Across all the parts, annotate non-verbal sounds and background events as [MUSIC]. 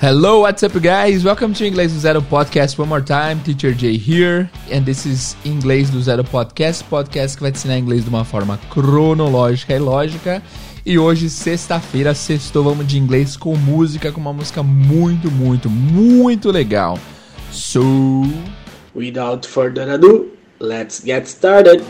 Hello, what's up, guys? Welcome to Inglês do Zero Podcast one more time. Teacher Jay here, and this is Inglês do Zero Podcast, podcast que vai te ensinar inglês de uma forma cronológica e lógica. E hoje, sexta-feira, sextou, vamos de inglês com música, com uma música muito, muito, muito legal. So, without further ado, let's get started.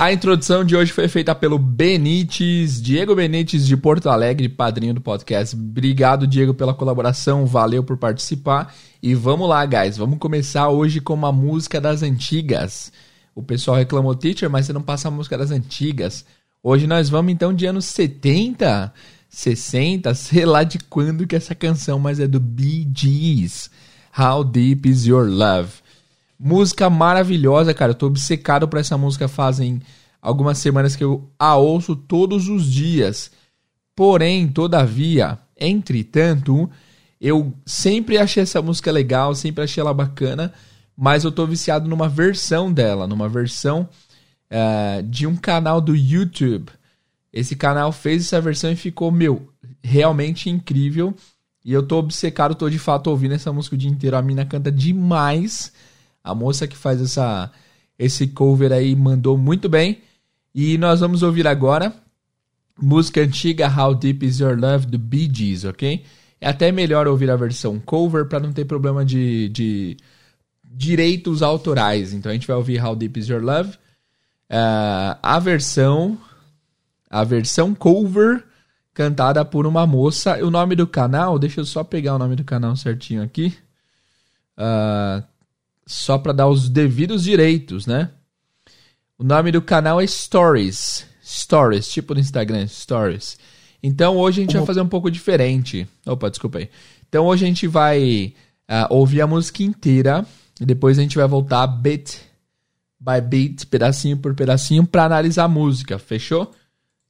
A introdução de hoje foi feita pelo Benites, Diego Benites de Porto Alegre, padrinho do podcast. Obrigado, Diego, pela colaboração, valeu por participar. E vamos lá, guys, vamos começar hoje com uma música das antigas. O pessoal reclamou, teacher, mas você não passa a música das antigas. Hoje nós vamos então de anos 70, 60, sei lá de quando que é essa canção, mas é do Bee Gees. How Deep Is Your Love? Música maravilhosa, cara. Eu tô obcecado por essa música fazem algumas semanas que eu a ouço todos os dias. Porém, todavia, entretanto, eu sempre achei essa música legal, sempre achei ela bacana, mas eu tô viciado numa versão dela, numa versão uh, de um canal do YouTube. Esse canal fez essa versão e ficou, meu, realmente incrível. E eu tô obcecado, tô de fato ouvindo essa música o dia inteiro. A mina canta demais. A moça que faz essa esse cover aí mandou muito bem. E nós vamos ouvir agora música antiga How Deep Is Your Love do Bee Gees, ok? É até melhor ouvir a versão cover para não ter problema de, de direitos autorais. Então a gente vai ouvir How Deep Is Your Love. Uh, a versão a versão cover cantada por uma moça. O nome do canal, deixa eu só pegar o nome do canal certinho aqui. Uh, só para dar os devidos direitos, né? O nome do canal é Stories. Stories, tipo no Instagram, Stories. Então hoje a gente vai fazer um pouco diferente. Opa, desculpa aí. Então hoje a gente vai uh, ouvir a música inteira e depois a gente vai voltar bit by bit, pedacinho por pedacinho, para analisar a música. Fechou?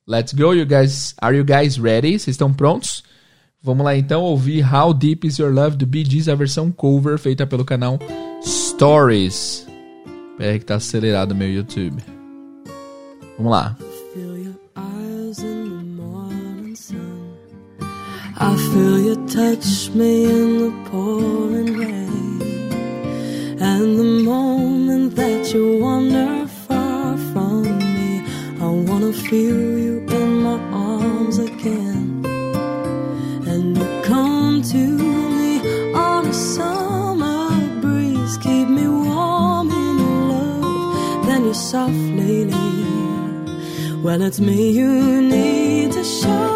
Let's go, you guys. Are you guys ready? Vocês estão prontos? Vamos lá então ouvir How Deep Is Your Love do Bee Gees, a versão cover feita pelo canal Stories. Pera que tá acelerado meu YouTube. Vamos lá. I feel you touch me in the pouring rain And the moment that you wander far from me I wanna feel you love Then you softly leave Well, it's me you need to show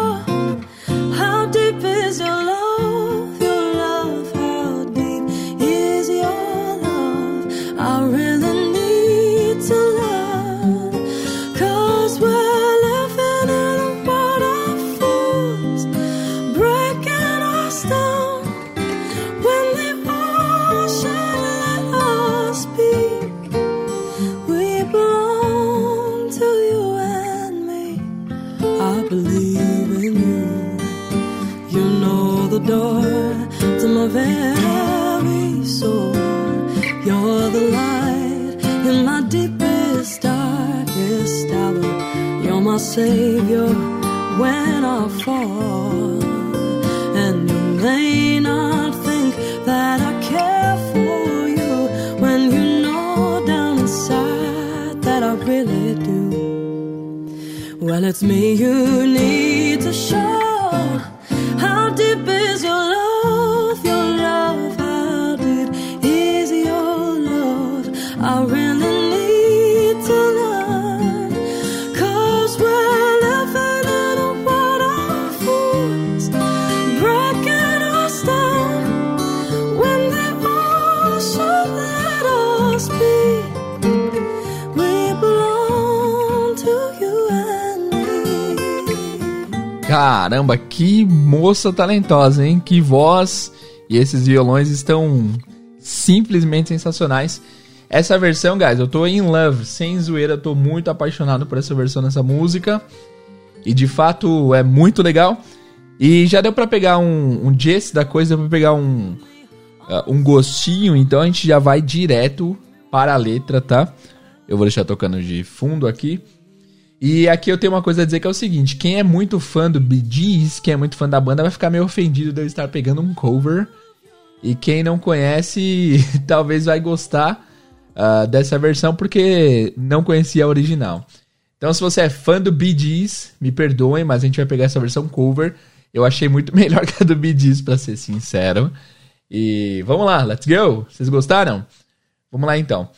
You're the light in my deepest, darkest hour. You're my savior when I fall. And you may not think that I care for you when you know down inside that I really do. Well, it's me you need to show. Caramba, que moça talentosa, hein? Que voz! E esses violões estão simplesmente sensacionais. Essa versão, guys, eu tô in love, sem zoeira, tô muito apaixonado por essa versão dessa música. E de fato é muito legal. E já deu pra pegar um, um gist da coisa, deu pra pegar um, uh, um gostinho, então a gente já vai direto para a letra, tá? Eu vou deixar tocando de fundo aqui. E aqui eu tenho uma coisa a dizer que é o seguinte: quem é muito fã do Bee Gees, quem é muito fã da banda, vai ficar meio ofendido de eu estar pegando um cover. E quem não conhece, [LAUGHS] talvez vai gostar uh, dessa versão porque não conhecia a original. Então, se você é fã do Bee Gees, me perdoem, mas a gente vai pegar essa versão cover. Eu achei muito [LAUGHS] melhor que a do Bee Gees, pra ser sincero. E vamos lá, let's go! Vocês gostaram? Vamos lá então.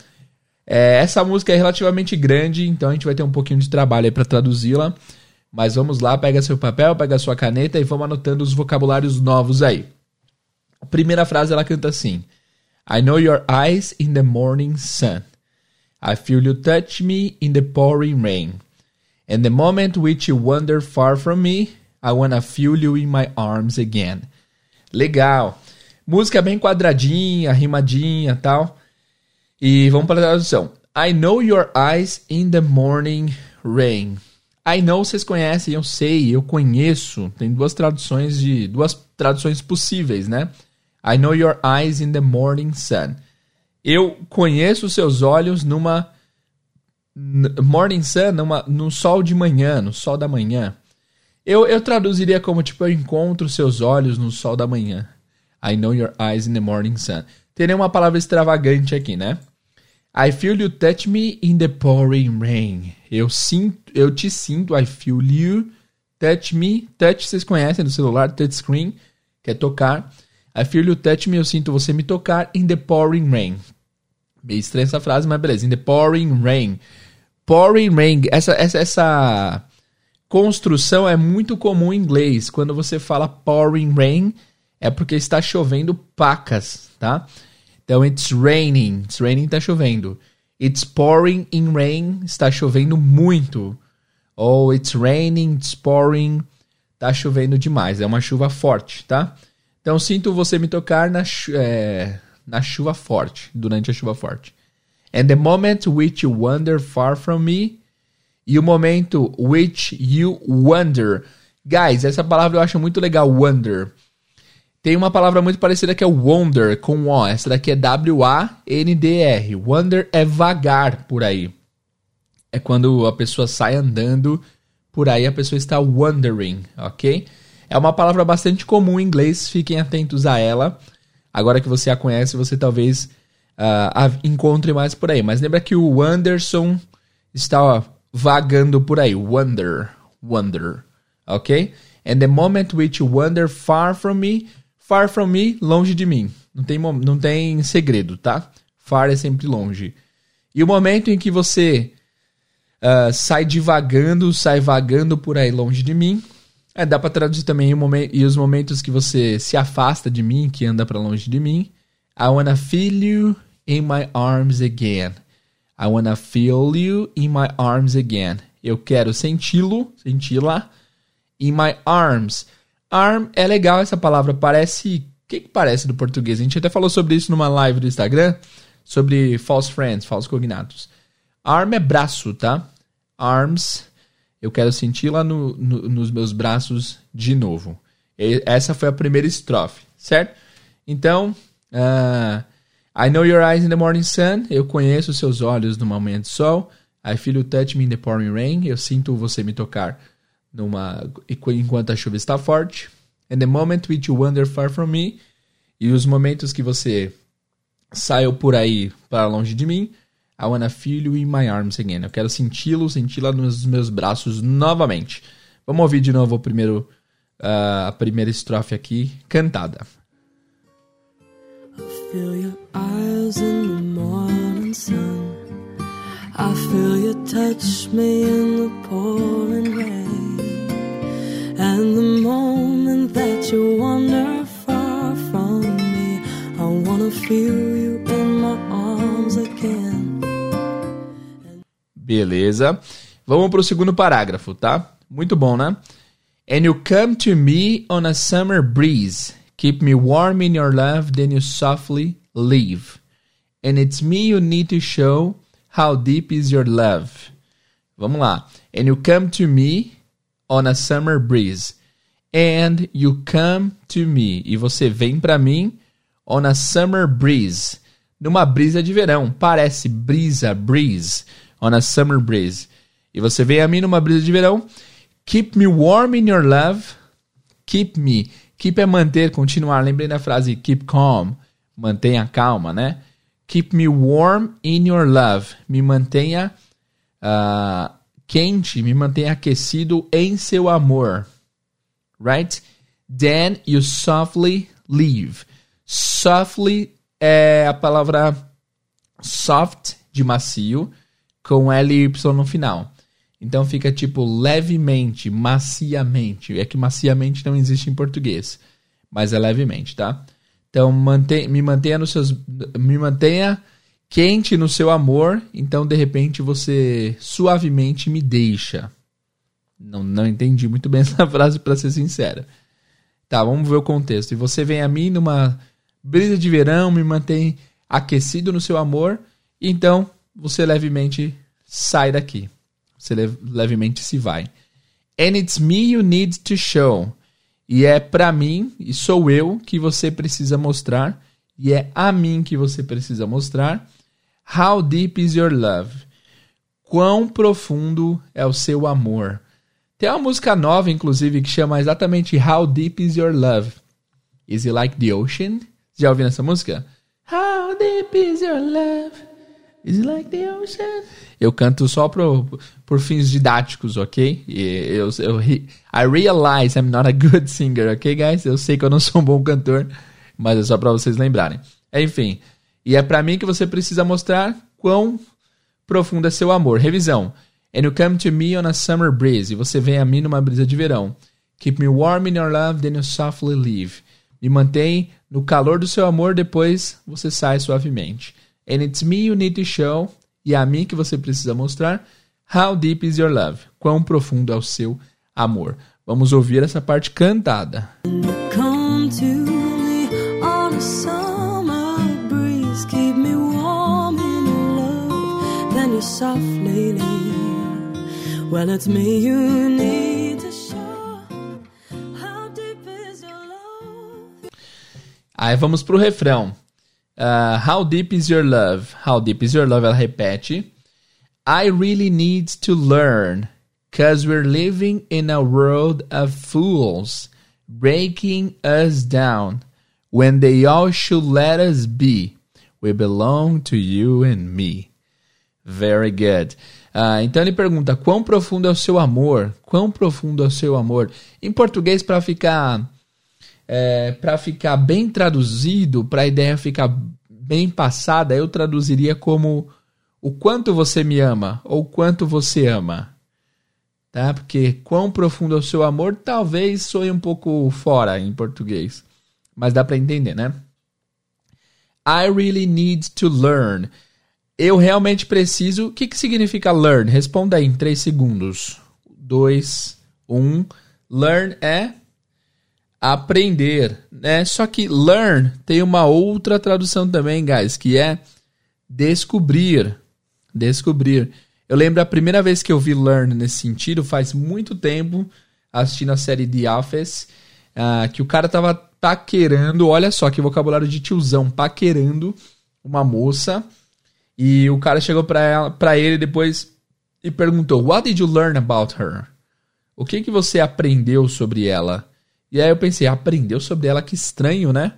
É, essa música é relativamente grande, então a gente vai ter um pouquinho de trabalho aí para traduzi-la. Mas vamos lá, pega seu papel, pega sua caneta e vamos anotando os vocabulários novos aí. A primeira frase ela canta assim: I know your eyes in the morning sun. I feel you touch me in the pouring rain. And the moment which you wander far from me, I wanna feel you in my arms again. Legal. Música bem quadradinha, rimadinha tal. E vamos para a tradução. I know your eyes in the morning rain. I know vocês conhecem, eu sei, eu conheço. Tem duas traduções de duas traduções possíveis, né? I know your eyes in the morning sun. Eu conheço seus olhos numa morning sun, numa, no sol de manhã, no sol da manhã. Eu, eu traduziria como tipo eu encontro seus olhos no sol da manhã. I know your eyes in the morning sun. Teria uma palavra extravagante aqui, né? I feel you touch me in the pouring rain. Eu sinto, eu te sinto. I feel you touch me. Touch vocês conhecem do celular, touch screen, que é tocar. I feel you touch me, eu sinto você me tocar in the pouring rain. Meio estranha essa frase, mas beleza. In the pouring rain. Pouring rain, essa, essa, essa construção é muito comum em inglês. Quando você fala pouring rain, é porque está chovendo pacas, tá? Então, it's raining. It's raining, está chovendo. It's pouring in rain, está chovendo muito. Ou it's raining, it's pouring, está chovendo demais. É uma chuva forte, tá? Então, sinto você me tocar na, é, na chuva forte, durante a chuva forte. And the moment which you wander far from me. E o momento which you wander. Guys, essa palavra eu acho muito legal, wander. Tem uma palavra muito parecida que é wonder, com O. Essa daqui é W-A-N-D-R. Wonder é vagar por aí. É quando a pessoa sai andando por aí, a pessoa está wandering, ok? É uma palavra bastante comum em inglês, fiquem atentos a ela. Agora que você a conhece, você talvez uh, encontre mais por aí. Mas lembra que o Anderson está vagando por aí. Wonder, wonder, ok? And the moment which you wander far from me Far from me, longe de mim. Não tem, não tem segredo, tá? Far é sempre longe. E o momento em que você uh, sai divagando, sai vagando por aí longe de mim, é, dá para traduzir também momento, e os momentos que você se afasta de mim, que anda para longe de mim. I wanna feel you in my arms again. I wanna feel you in my arms again. Eu quero senti-lo, senti-la in my arms. Arm é legal essa palavra, parece. O que, que parece do português? A gente até falou sobre isso numa live do Instagram, sobre false friends, falsos cognatos. Arm é braço, tá? Arms, eu quero sentir lá no, no, nos meus braços de novo. E essa foi a primeira estrofe, certo? Então, uh, I know your eyes in the morning sun. Eu conheço seus olhos no momento do sol. I feel you touch me in the pouring rain. Eu sinto você me tocar numa enquanto a chuva está forte. And the moment which you wander far from me. E os momentos que você saiu por aí para longe de mim. I wanna feel you in my arms again. Eu quero senti-lo, senti-la nos meus braços novamente. Vamos ouvir de novo o primeiro, uh, a primeira estrofe aqui, cantada. I feel your eyes in the morning sun. I feel you touch me in the pouring rain. And the moment that you wander far from me, I wanna feel you in my arms again. Beleza. Vamos pro segundo parágrafo, tá? Muito bom, né? And you come to me on a summer breeze. Keep me warm in your love, then you softly leave. And it's me you need to show how deep is your love. Vamos lá. And you come to me on a summer breeze. And you come to me. E você vem para mim on a summer breeze. numa brisa de verão. Parece brisa, breeze, on a summer breeze. E você vem a mim numa brisa de verão. Keep me warm in your love. Keep me. Keep é manter, continuar. Lembrei da frase keep calm. Mantenha calma, né? Keep me warm in your love. Me mantenha uh, quente, me mantenha aquecido em seu amor. Right? Then you softly leave. Softly é a palavra soft de macio com L e Y no final. Então fica tipo levemente, maciamente. É que maciamente não existe em português, mas é levemente, tá? Então mantém, me mantenha nos seus, me mantenha quente no seu amor. Então de repente você suavemente me deixa. Não, não entendi muito bem [LAUGHS] essa frase para ser sincera. Tá, vamos ver o contexto. E você vem a mim numa brisa de verão, me mantém aquecido no seu amor. Então você levemente sai daqui. Você levemente se vai. And it's me you need to show. E é para mim, e sou eu que você precisa mostrar, e é a mim que você precisa mostrar. How deep is your love? Quão profundo é o seu amor? Tem uma música nova, inclusive, que chama exatamente How Deep Is Your Love? Is it like the ocean? Já ouviram essa música? How deep is your love? Is it like the ocean? Eu canto só pro, por fins didáticos, ok? Eu, eu, I realize I'm not a good singer, ok, guys? Eu sei que eu não sou um bom cantor, mas é só para vocês lembrarem. Enfim, e é para mim que você precisa mostrar quão profundo é seu amor. Revisão. And you come to me on a summer breeze. E você vem a mim numa brisa de verão. Keep me warm in your love, then you softly leave. Me mantém no calor do seu amor, depois você sai suavemente. And it's me you need to show e é a mim que você precisa mostrar How deep is your love? Quão profundo é o seu amor? Vamos ouvir essa parte cantada. Come to leave. Well, it's me you need to show. How deep is your love? Aí vamos pro refrão. Uh, how deep is your love? How deep is your love? Ela repete. I really need to learn because we're living in a world of fools breaking us down when they all should let us be. We belong to you and me. Very good. Uh, então ele pergunta: quão profundo é o seu amor? Quão profundo é o seu amor? Em português, para ficar é, para ficar bem traduzido, para a ideia ficar bem passada, eu traduziria como o quanto você me ama ou quanto você ama. Tá? Porque quão profundo é o seu amor talvez soe um pouco fora em português, mas dá para entender, né? I really need to learn. Eu realmente preciso. O que, que significa learn? Responda aí em 3 segundos. 2, 1. Learn é aprender, né? Só que learn tem uma outra tradução também, guys, que é descobrir. Descobrir. Eu lembro a primeira vez que eu vi learn nesse sentido, faz muito tempo, assistindo a série The Office, uh, que o cara tava paquerando, olha só que vocabulário de tiozão, paquerando uma moça, e o cara chegou pra, ela, pra ele depois e perguntou, What did you learn about her? O que, que você aprendeu sobre ela? E aí eu pensei, aprendeu sobre ela, que estranho, né?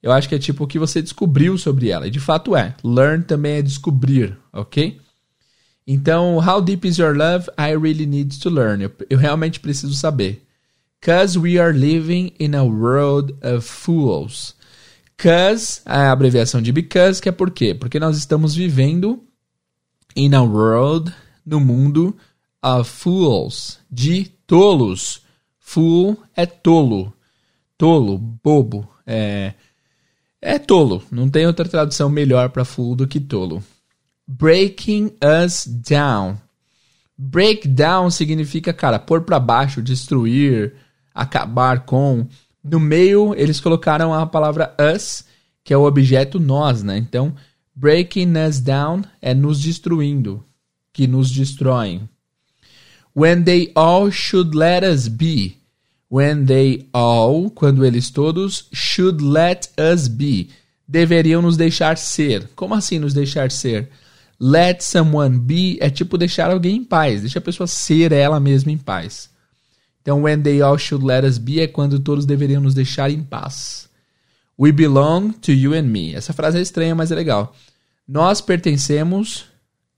Eu acho que é tipo o que você descobriu sobre ela. E de fato é. Learn também é descobrir, ok? Então, how deep is your love? I really need to learn. Eu, eu realmente preciso saber. Cause we are living in a world of fools. Cause, a abreviação de because, que é por quê? Porque nós estamos vivendo in a world, no mundo, of fools, de tolos. Fool é tolo. Tolo, bobo. É, é tolo. Não tem outra tradução melhor para fool do que tolo. Breaking us down. Break down significa, cara, pôr para baixo, destruir, acabar com. No meio, eles colocaram a palavra us, que é o objeto nós, né? Então, breaking us down é nos destruindo, que nos destroem. When they all should let us be. When they all, quando eles todos, should let us be. deveriam nos deixar ser. Como assim nos deixar ser? Let someone be é tipo deixar alguém em paz, deixa a pessoa ser ela mesma em paz. Então, when they all should let us be é quando todos deveriam nos deixar em paz. We belong to you and me. Essa frase é estranha, mas é legal. Nós pertencemos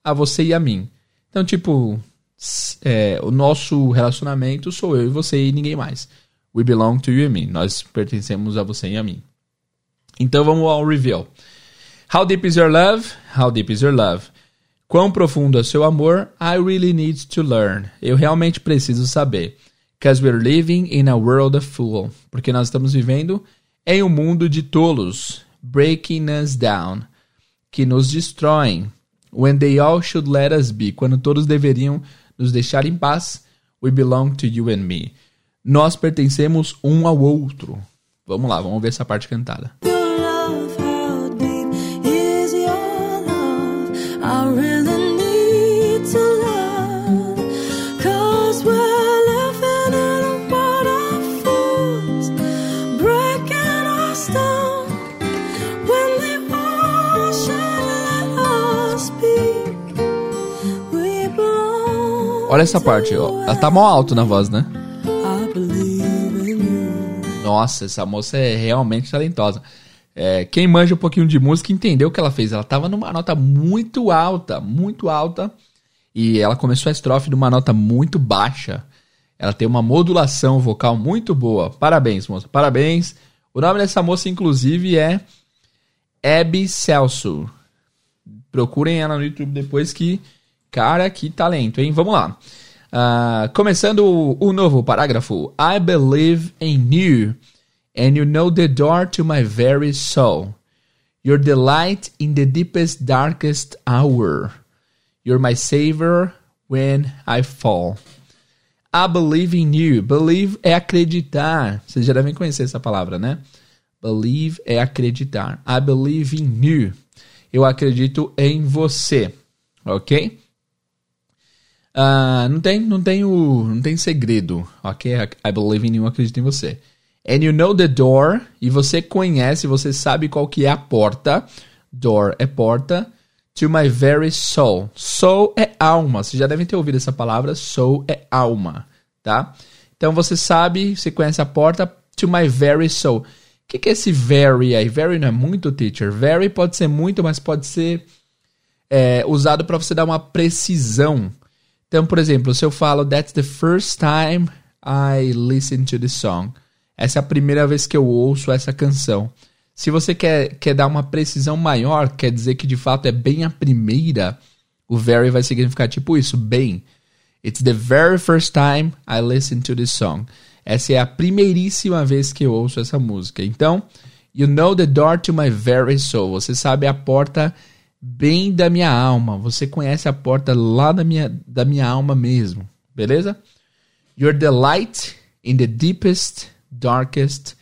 a você e a mim. Então, tipo, é, o nosso relacionamento sou eu e você e ninguém mais. We belong to you and me. Nós pertencemos a você e a mim. Então vamos ao reveal. How deep is your love? How deep is your love? Quão profundo é seu amor? I really need to learn. Eu realmente preciso saber. Because we're living in a world of fools. Porque nós estamos vivendo em um mundo de tolos. Breaking us down. Que nos destroem. When they all should let us be. Quando todos deveriam nos deixar em paz. We belong to you and me. Nós pertencemos um ao outro. Vamos lá, vamos ver essa parte cantada. Olha essa parte, ó. Ela tá mó alto na voz, né? Nossa, essa moça é realmente talentosa. É, quem manja um pouquinho de música entendeu o que ela fez. Ela tava numa nota muito alta, muito alta. E ela começou a estrofe numa nota muito baixa. Ela tem uma modulação vocal muito boa. Parabéns, moça. Parabéns. O nome dessa moça, inclusive, é Abby Celso. Procurem ela no YouTube depois que Cara, que talento, hein? Vamos lá. Uh, começando o, o novo parágrafo. I believe in you, and you know the door to my very soul. You're the light in the deepest, darkest hour. You're my savior when I fall. I believe in you. Believe é acreditar. Vocês já devem conhecer essa palavra, né? Believe é acreditar. I believe in you. Eu acredito em você. Ok? Uh, não tem, não tem o, não tem segredo, ok? I believe in you, acredito em você. And you know the door, e você conhece, você sabe qual que é a porta. Door é porta. To my very soul. Soul é alma. Vocês já devem ter ouvido essa palavra. Soul é alma, tá? Então você sabe, você conhece a porta. To my very soul. O que, que é esse very aí? Very não é muito, teacher. Very pode ser muito, mas pode ser é, usado para você dar uma precisão. Então, por exemplo, se eu falo That's the first time I listen to the song. Essa é a primeira vez que eu ouço essa canção. Se você quer, quer dar uma precisão maior, quer dizer que de fato é bem a primeira, o very vai significar tipo isso, bem. It's the very first time I listen to this song. Essa é a primeiríssima vez que eu ouço essa música. Então, you know the door to my very soul. Você sabe a porta bem da minha alma. Você conhece a porta lá da minha, da minha alma mesmo. Beleza? You're the light in the deepest, darkest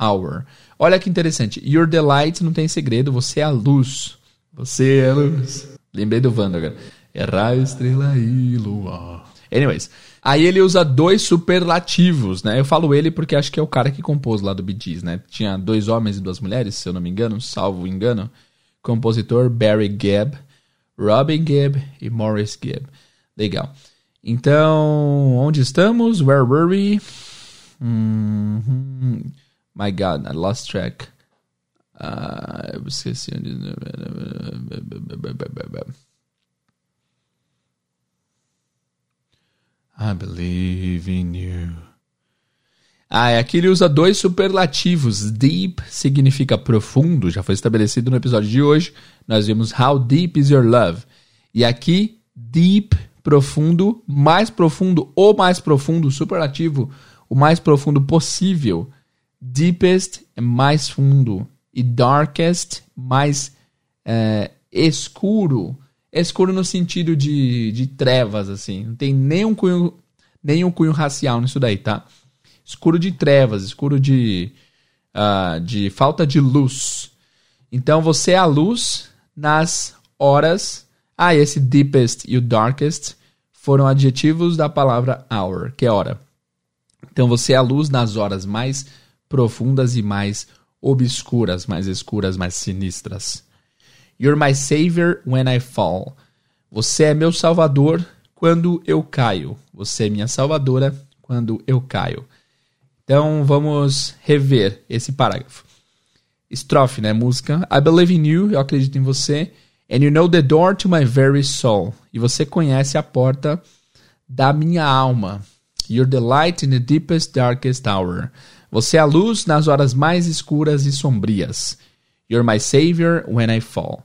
hour. Olha que interessante. You're the light não tem segredo. Você é a luz. Você é a luz. Lembrei do Wanda. É raio, estrela e lua. Anyways. Aí ele usa dois superlativos, né? Eu falo ele porque acho que é o cara que compôs lá do Bee Gees, né? Tinha dois homens e duas mulheres, se eu não me engano, salvo engano compositor Barry Gibb, Robin Gibb e Morris Gibb. Legal. Então, onde estamos? Where were we? Mm -hmm. My God, I lost track. Uh, esqueci onde. I believe in you. Ah, aqui ele usa dois superlativos. Deep significa profundo, já foi estabelecido no episódio de hoje. Nós vimos How Deep is Your Love. E aqui, deep, profundo, mais profundo, o mais profundo, superlativo, o mais profundo possível. Deepest é mais fundo. E darkest, mais é, escuro. Escuro no sentido de, de trevas, assim. Não tem nenhum cunho, nenhum cunho racial nisso daí, tá? Escuro de trevas, escuro de, uh, de falta de luz. Então você é a luz nas horas. Ah, esse deepest e o darkest foram adjetivos da palavra hour, que é hora. Então você é a luz nas horas mais profundas e mais obscuras, mais escuras, mais sinistras. You're my savior when I fall. Você é meu salvador quando eu caio. Você é minha salvadora quando eu caio. Então vamos rever esse parágrafo. Estrofe, né? Música. I believe in you, eu acredito em você. And you know the door to my very soul. E você conhece a porta da minha alma. You're the light in the deepest, darkest hour. Você é a luz nas horas mais escuras e sombrias. You're my savior when I fall.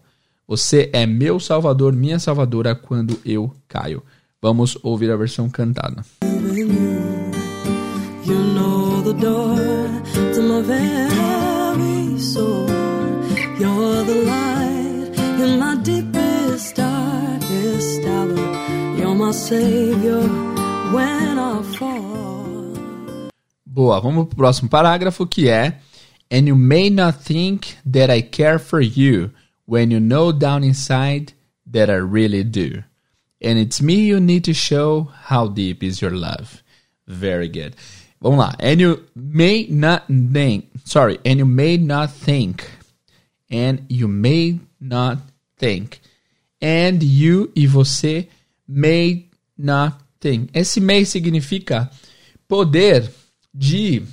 Você é meu salvador, minha salvadora quando eu caio. Vamos ouvir a versão cantada. The door to my very soul. You're the light in my deepest, darkest hour. You're my savior when I fall. Boa, vamos pro próximo parágrafo que é And you may not think that I care for you when you know down inside that I really do. And it's me you need to show how deep is your love. Very good. Vamos lá. And you may not think. Sorry. And you may not think. And you may not think. And you e você may not think. Esse may significa poder de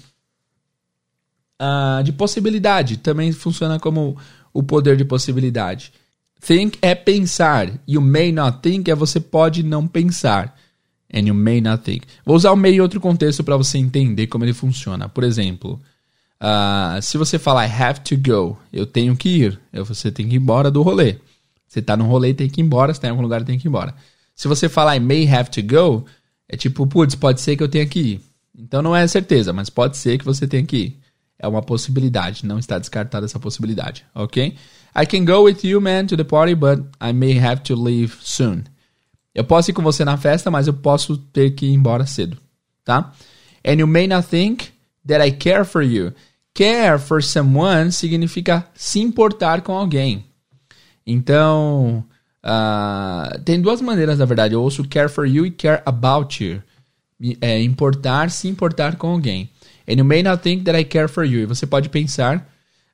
uh, de possibilidade. Também funciona como o poder de possibilidade. Think é pensar. You may not think é você pode não pensar. And you may not think. Vou usar o may em outro contexto para você entender como ele funciona. Por exemplo, uh, se você falar I have to go, eu tenho que ir, você tem que ir embora do rolê. Você tá no rolê tem que ir embora, se tá em algum lugar tem que ir embora. Se você falar I may have to go, é tipo, putz, pode ser que eu tenha que ir. Então não é certeza, mas pode ser que você tenha que ir. É uma possibilidade, não está descartada essa possibilidade, ok? I can go with you, man, to the party, but I may have to leave soon. Eu posso ir com você na festa, mas eu posso ter que ir embora cedo, tá? And you may not think that I care for you. Care for someone significa se importar com alguém. Então, uh, tem duas maneiras, na verdade. Eu ouço care for you e care about you. É importar, se importar com alguém. And you may not think that I care for you. E você pode pensar,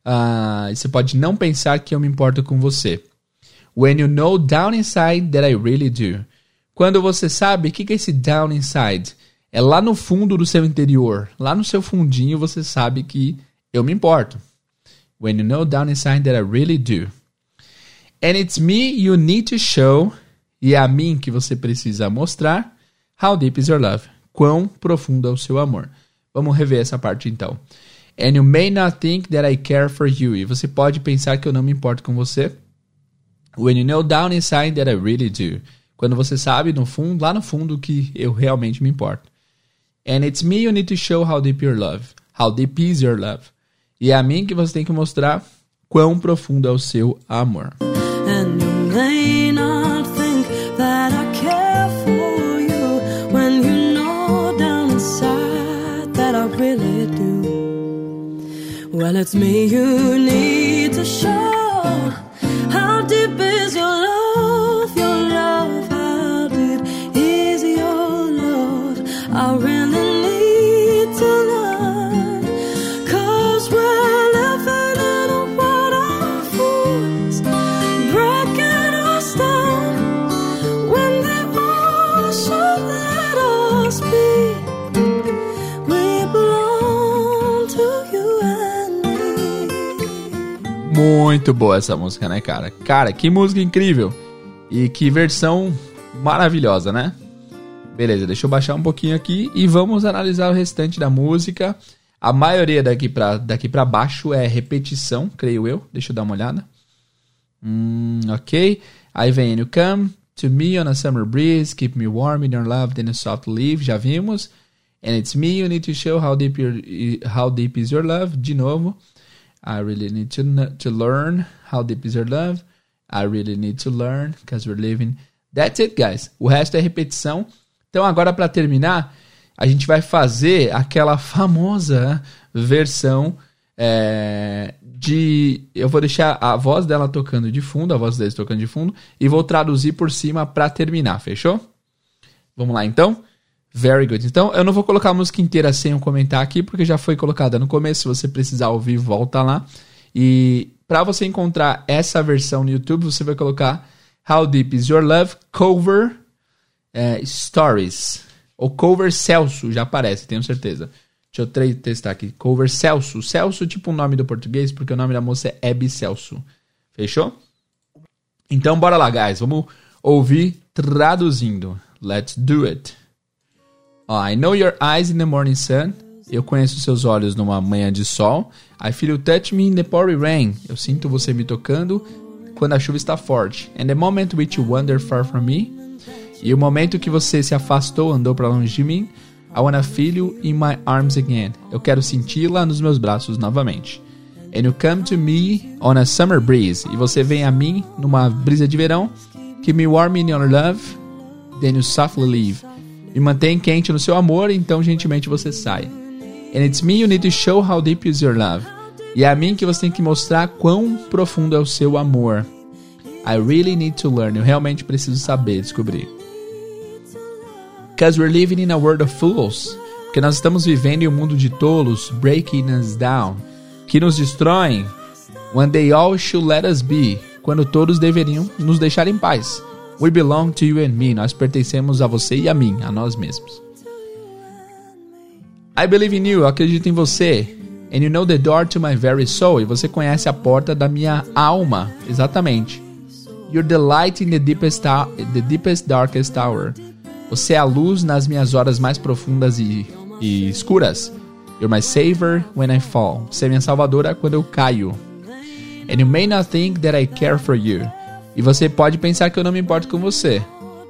uh, você pode não pensar que eu me importo com você. When you know down inside that I really do. Quando você sabe, o que, que é esse down inside? É lá no fundo do seu interior, lá no seu fundinho você sabe que eu me importo. When you know down inside that I really do. And it's me you need to show, e é a mim que você precisa mostrar, how deep is your love. Quão profundo é o seu amor. Vamos rever essa parte então. And you may not think that I care for you. E você pode pensar que eu não me importo com você. When you know down inside that I really do. Quando você sabe, no fundo, lá no fundo, que eu realmente me importo. And it's me you need to show how deep your love. How deep is your love. E é a mim que você tem que mostrar quão profundo é o seu amor. Well, it's me you need to show Muito boa essa música, né, cara? Cara, que música incrível! E que versão maravilhosa, né? Beleza, deixa eu baixar um pouquinho aqui e vamos analisar o restante da música. A maioria daqui pra, daqui pra baixo é repetição, creio eu. Deixa eu dar uma olhada. Hum, ok. Aí vem You Come to Me on a Summer Breeze, Keep Me Warm in Your Love, Then a Soft Leave, já vimos. And It's Me You Need to Show How Deep, your, how deep Is Your Love, de novo. I really need to, to learn how deep is your love. I really need to learn because we're living. That's it, guys. O resto é repetição. Então, agora para terminar, a gente vai fazer aquela famosa versão é, de. Eu vou deixar a voz dela tocando de fundo, a voz deles tocando de fundo, e vou traduzir por cima para terminar, fechou? Vamos lá então? Very good. Então, eu não vou colocar a música inteira sem eu comentar aqui, porque já foi colocada no começo. Se você precisar ouvir, volta lá. E para você encontrar essa versão no YouTube, você vai colocar How Deep Is Your Love Cover é, Stories. Ou Cover Celso, já aparece, tenho certeza. Deixa eu testar aqui. Cover Celso. Celso, tipo o nome do português, porque o nome da moça é Abby Celso. Fechou? Então, bora lá, guys. Vamos ouvir traduzindo. Let's do it. Oh, I know your eyes in the morning sun. Eu conheço seus olhos numa manhã de sol. I feel you touch me in the pouring rain. Eu sinto você me tocando quando a chuva está forte. And the moment which you wander far from me. E o momento que você se afastou, andou para longe de mim. I wanna feel you in my arms again. Eu quero senti-la nos meus braços novamente. And you come to me on a summer breeze. E você vem a mim numa brisa de verão. Keep me warm in your love. Then you softly leave. Me mantém quente no seu amor, então gentilmente você sai. And it's me you need to show how deep is your love. E é a mim que você tem que mostrar quão profundo é o seu amor. I really need to learn. Eu realmente preciso saber, descobrir. Because we're living in a world of fools. Porque nós estamos vivendo em um mundo de tolos, breaking us down, que nos destroem. When they all should let us be. Quando todos deveriam nos deixar em paz. We belong to you and me. Nós pertencemos a você e a mim, a nós mesmos. I believe in you. Eu acredito em você. And you know the door to my very soul. E você conhece a porta da minha alma. Exatamente. You're the light in the deepest, the deepest darkest hour. Você é a luz nas minhas horas mais profundas e, e escuras. You're my savior when I fall. Você é minha salvadora quando eu caio. And you may not think that I care for you. E você pode pensar que eu não me importo com você.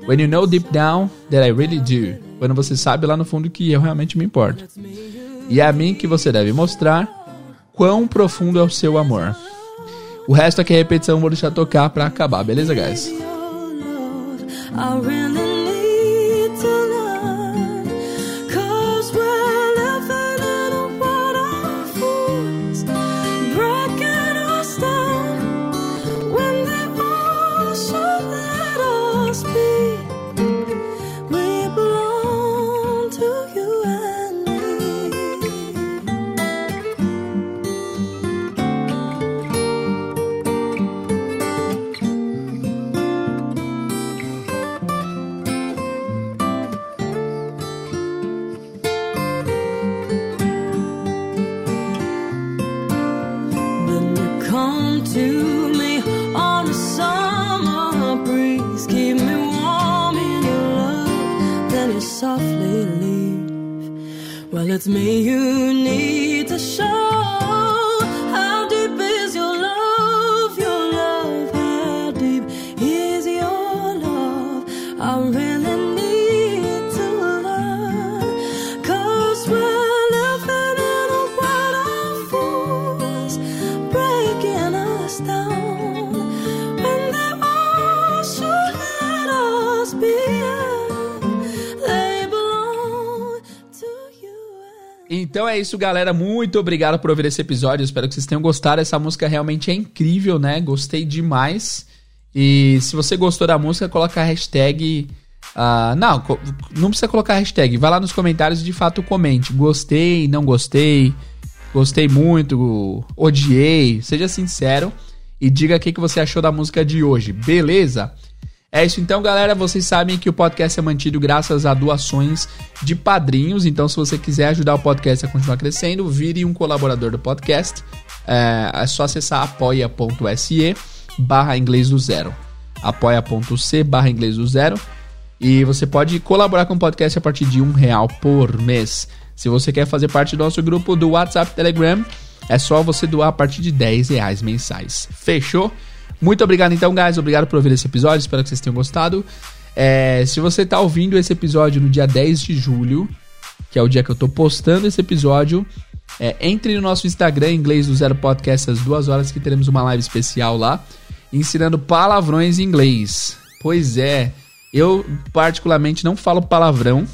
When you know deep down that I really do. Quando você sabe lá no fundo que eu realmente me importo. E é a mim que você deve mostrar quão profundo é o seu amor. O resto aqui é repetição, vou deixar tocar pra acabar, beleza, guys? It's me you need to show. É isso, galera. Muito obrigado por ouvir esse episódio. Espero que vocês tenham gostado. Essa música realmente é incrível, né? Gostei demais. E se você gostou da música, coloca a hashtag. ah, não, não precisa colocar a hashtag. Vai lá nos comentários e de fato comente. Gostei, não gostei. Gostei muito, odiei. Seja sincero e diga o que você achou da música de hoje, beleza? É isso então, galera. Vocês sabem que o podcast é mantido graças a doações de padrinhos. Então, se você quiser ajudar o podcast a continuar crescendo, vire um colaborador do podcast. É, é só acessar apoia.se barra inglês do zero. barra inglês do zero. E você pode colaborar com o podcast a partir de um real por mês. Se você quer fazer parte do nosso grupo do WhatsApp Telegram, é só você doar a partir de 10 reais mensais. Fechou? Muito obrigado então, guys. Obrigado por ouvir esse episódio. Espero que vocês tenham gostado. É, se você tá ouvindo esse episódio no dia 10 de julho, que é o dia que eu tô postando esse episódio, é, entre no nosso Instagram, Inglês do Zero Podcast, às duas horas, que teremos uma live especial lá, ensinando palavrões em inglês. Pois é, eu particularmente não falo palavrão,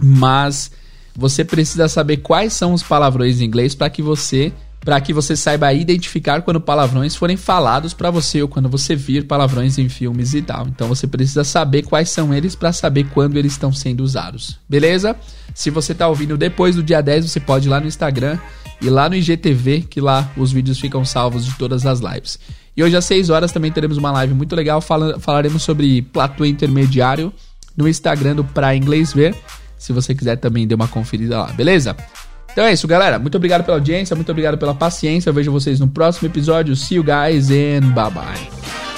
mas você precisa saber quais são os palavrões em inglês para que você para que você saiba identificar quando palavrões forem falados para você ou quando você vir palavrões em filmes e tal. Então você precisa saber quais são eles para saber quando eles estão sendo usados. Beleza? Se você tá ouvindo depois do dia 10, você pode ir lá no Instagram e lá no IGTV, que lá os vídeos ficam salvos de todas as lives. E hoje às 6 horas também teremos uma live muito legal, falaremos sobre platô intermediário no Instagram do Pra Inglês Ver. Se você quiser também dê uma conferida lá, beleza? Então é isso, galera. Muito obrigado pela audiência, muito obrigado pela paciência. Eu vejo vocês no próximo episódio. See you guys and bye bye.